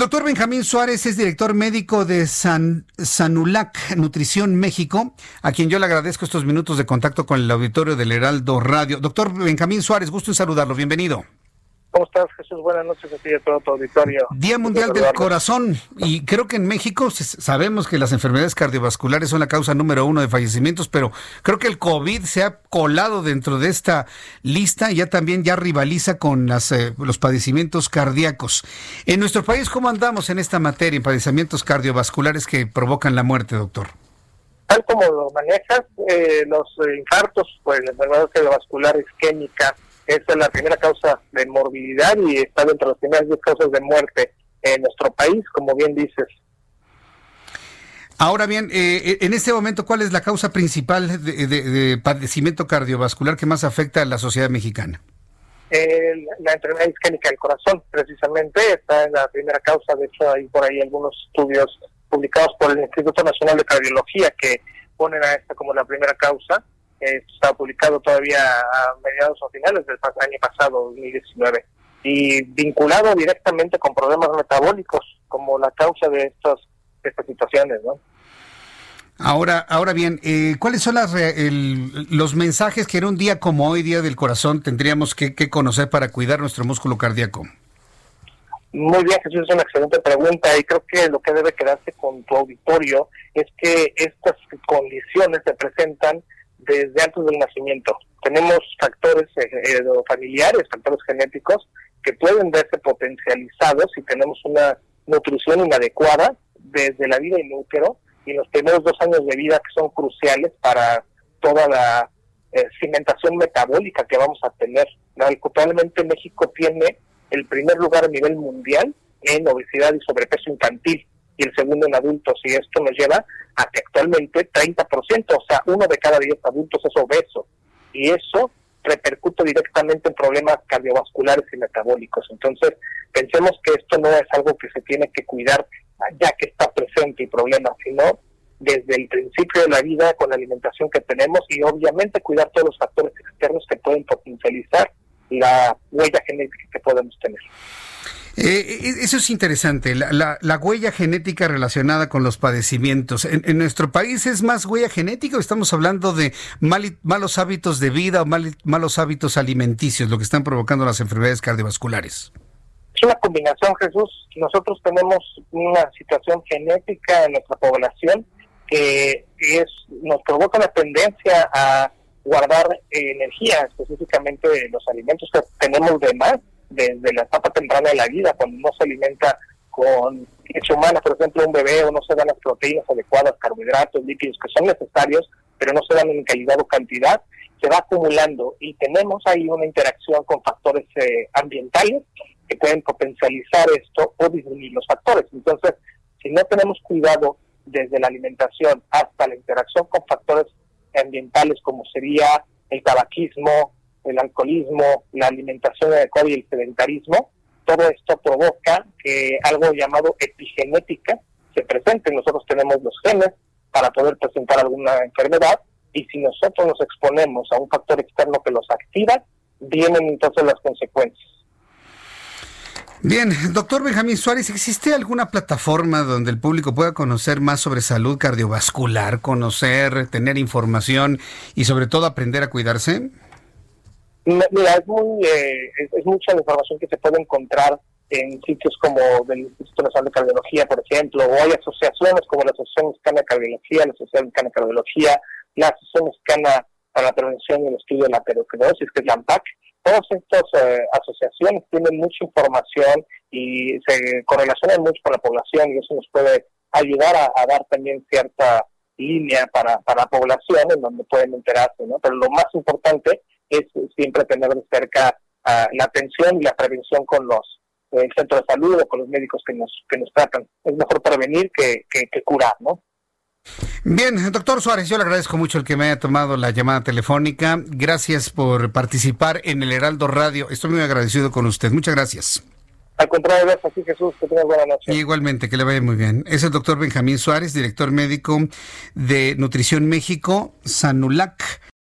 Doctor Benjamín Suárez es director médico de San, Sanulac Nutrición México, a quien yo le agradezco estos minutos de contacto con el auditorio del Heraldo Radio. Doctor Benjamín Suárez, gusto en saludarlo. Bienvenido. ¿Cómo estás, Jesús? Buenas noches a ti y a todo tu auditorio. Día Mundial del Corazón. Y creo que en México sabemos que las enfermedades cardiovasculares son la causa número uno de fallecimientos, pero creo que el COVID se ha colado dentro de esta lista y ya también ya rivaliza con las, eh, los padecimientos cardíacos. En nuestro país, ¿cómo andamos en esta materia, en padecimientos cardiovasculares que provocan la muerte, doctor? Tal como lo manejas, eh, los infartos, pues la enfermedad cardiovascular isquémica, esa es la primera causa de morbilidad y está dentro de las primeras 10 causas de muerte en nuestro país, como bien dices. Ahora bien, eh, en este momento, ¿cuál es la causa principal de, padecimiento cardiovascular que más afecta a la sociedad mexicana? la enfermedad isquémica del corazón, precisamente, está en la primera causa. De hecho, hay por ahí algunos estudios publicados por el Instituto Nacional de Cardiología que ponen a esta como la primera causa está publicado todavía a mediados o finales del año pasado, 2019, y vinculado directamente con problemas metabólicos como la causa de estas, estas situaciones, ¿no? Ahora, ahora bien, eh, ¿cuáles son las, los mensajes que en un día como hoy, Día del Corazón, tendríamos que, conocer para cuidar nuestro músculo cardíaco? Muy bien, Jesús, es una excelente pregunta y creo que lo que debe quedarse con tu auditorio es que estas condiciones se presentan desde antes del nacimiento. Tenemos factores eh, familiares, factores genéticos que pueden verse potencializados si tenemos una nutrición inadecuada desde la vida in útero y los primeros dos años de vida que son cruciales para toda la eh, cimentación metabólica que vamos a tener. Actualmente México tiene el primer lugar a nivel mundial en obesidad y sobrepeso infantil y el segundo en adultos. Y esto nos lleva a que actualmente 30%, o sea, uno de cada 10 adultos es obeso. Y eso repercute directamente en problemas cardiovasculares y metabólicos. Entonces, pensemos que esto no es algo que se tiene que cuidar ya que está presente el problema, sino desde el principio de la vida con la alimentación que tenemos y obviamente cuidar todos los factores externos que pueden potencializar la huella genética que podemos tener. Eh, eh, eso es interesante, la, huella genética relacionada con los padecimientos. ¿En, nuestro país es más huella genética o estamos hablando de malos hábitos de vida o malos hábitos alimenticios, lo que están provocando las enfermedades cardiovasculares? Es una combinación, Jesús. Nosotros tenemos una situación genética en nuestra población que es, nos provoca la tendencia a guardar energía, específicamente los alimentos que tenemos de más desde la etapa temprana de la vida, cuando no se alimenta con leche humana, por ejemplo, un bebé, o no se dan las proteínas adecuadas, carbohidratos, líquidos que son necesarios, pero no se dan en calidad o cantidad, se va acumulando y tenemos ahí una interacción con factores eh, ambientales que pueden potencializar esto o disminuir los factores. Entonces, si no tenemos cuidado desde la alimentación hasta la interacción con factores ambientales como sería el tabaquismo, el alcoholismo, la alimentación adecuada y el sedentarismo, todo esto provoca que algo llamado epigenética se presente. Nosotros tenemos los genes para poder presentar alguna enfermedad y si nosotros nos exponemos a un factor externo que los activa, vienen entonces las consecuencias. Bien, doctor Benjamín Suárez, ¿existe alguna plataforma donde el público pueda conocer más sobre salud cardiovascular, conocer, tener información y sobre todo aprender a cuidarse? Mira, es, muy, eh, es, mucha la información que se puede encontrar en sitios como del Instituto Nacional de Cardiología, por ejemplo, o hay asociaciones como la Asociación Mexicana de Cardiología, la Asociación Mexicana de Cardiología, la Asociación Mexicana para la Prevención y el Estudio de la Aterosclerosis, que es la AMPAC. Todas estas eh, asociaciones tienen mucha información y se correlacionan mucho con la población y eso nos puede ayudar a, a dar también cierta línea para, para la población en donde pueden enterarse, ¿no? Pero lo más importante es siempre tener de cerca ah, la atención y la prevención con los el centro de salud o con los médicos que nos, que nos tratan. Es mejor prevenir que, que, que curar, ¿no? Bien, doctor Suárez, yo le agradezco mucho el que me haya tomado la llamada telefónica. Gracias por participar en el Heraldo Radio. Estoy muy agradecido con usted. Muchas gracias. Al contrario, gracias a Jesús. Que tenga buena noche. Igualmente, que le vaya muy bien. Es el doctor Benjamín Suárez, director médico de Nutrición México, Sanulac.